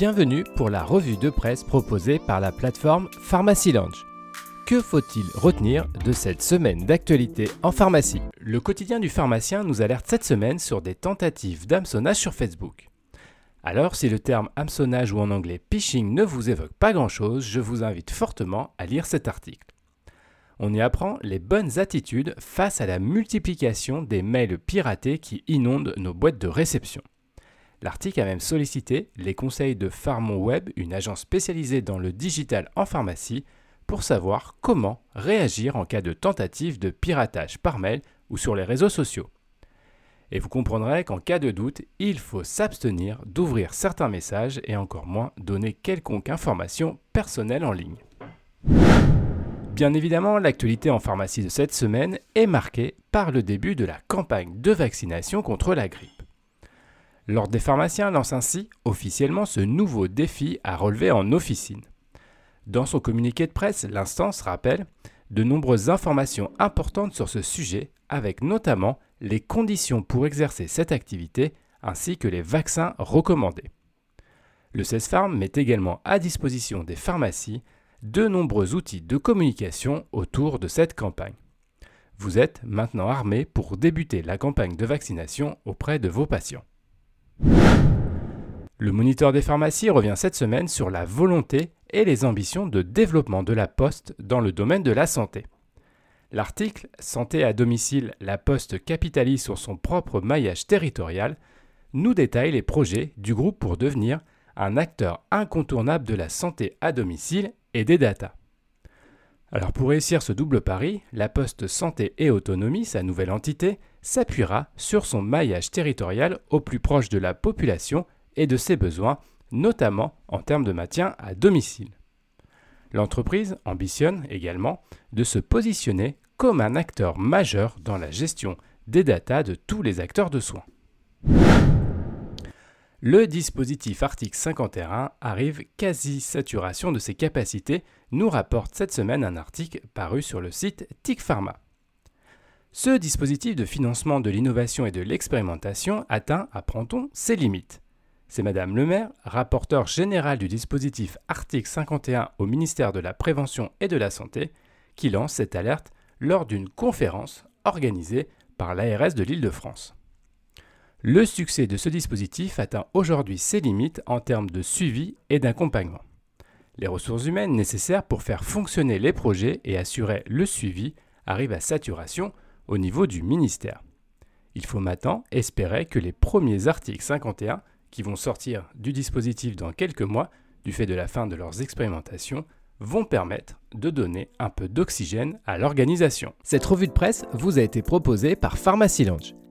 Bienvenue pour la revue de presse proposée par la plateforme Pharmacy Lounge. Que faut-il retenir de cette semaine d'actualité en pharmacie? Le quotidien du pharmacien nous alerte cette semaine sur des tentatives d'hameçonnage sur Facebook. Alors, si le terme hameçonnage ou en anglais phishing ne vous évoque pas grand-chose, je vous invite fortement à lire cet article. On y apprend les bonnes attitudes face à la multiplication des mails piratés qui inondent nos boîtes de réception. L'article a même sollicité les conseils de Pharmon Web, une agence spécialisée dans le digital en pharmacie, pour savoir comment réagir en cas de tentative de piratage par mail ou sur les réseaux sociaux. Et vous comprendrez qu'en cas de doute, il faut s'abstenir d'ouvrir certains messages et encore moins donner quelconque information personnelle en ligne. Bien évidemment, l'actualité en pharmacie de cette semaine est marquée par le début de la campagne de vaccination contre la grippe. L'Ordre des pharmaciens lance ainsi officiellement ce nouveau défi à relever en officine. Dans son communiqué de presse, l'instance rappelle de nombreuses informations importantes sur ce sujet, avec notamment les conditions pour exercer cette activité ainsi que les vaccins recommandés. Le CESFARM met également à disposition des pharmacies de nombreux outils de communication autour de cette campagne. Vous êtes maintenant armé pour débuter la campagne de vaccination auprès de vos patients. Le moniteur des pharmacies revient cette semaine sur la volonté et les ambitions de développement de la poste dans le domaine de la santé. L'article Santé à domicile, la poste capitalise sur son propre maillage territorial nous détaille les projets du groupe pour devenir un acteur incontournable de la santé à domicile et des datas. Alors pour réussir ce double pari, la Poste Santé et Autonomie, sa nouvelle entité, s'appuiera sur son maillage territorial au plus proche de la population et de ses besoins, notamment en termes de maintien à domicile. L'entreprise ambitionne également de se positionner comme un acteur majeur dans la gestion des datas de tous les acteurs de soins. Le dispositif Arctic 51 arrive quasi saturation de ses capacités, nous rapporte cette semaine un article paru sur le site TIC Pharma. Ce dispositif de financement de l'innovation et de l'expérimentation atteint, apprend-on, ses limites. C'est Madame Lemaire, rapporteur général du dispositif Article 51 au ministère de la Prévention et de la Santé, qui lance cette alerte lors d'une conférence organisée par l'ARS de l'Île-de-France. Le succès de ce dispositif atteint aujourd'hui ses limites en termes de suivi et d'accompagnement. Les ressources humaines nécessaires pour faire fonctionner les projets et assurer le suivi arrivent à saturation au niveau du ministère. Il faut maintenant espérer que les premiers articles 51 qui vont sortir du dispositif dans quelques mois, du fait de la fin de leurs expérimentations, vont permettre de donner un peu d'oxygène à l'organisation. Cette revue de presse vous a été proposée par Pharmacy Lounge.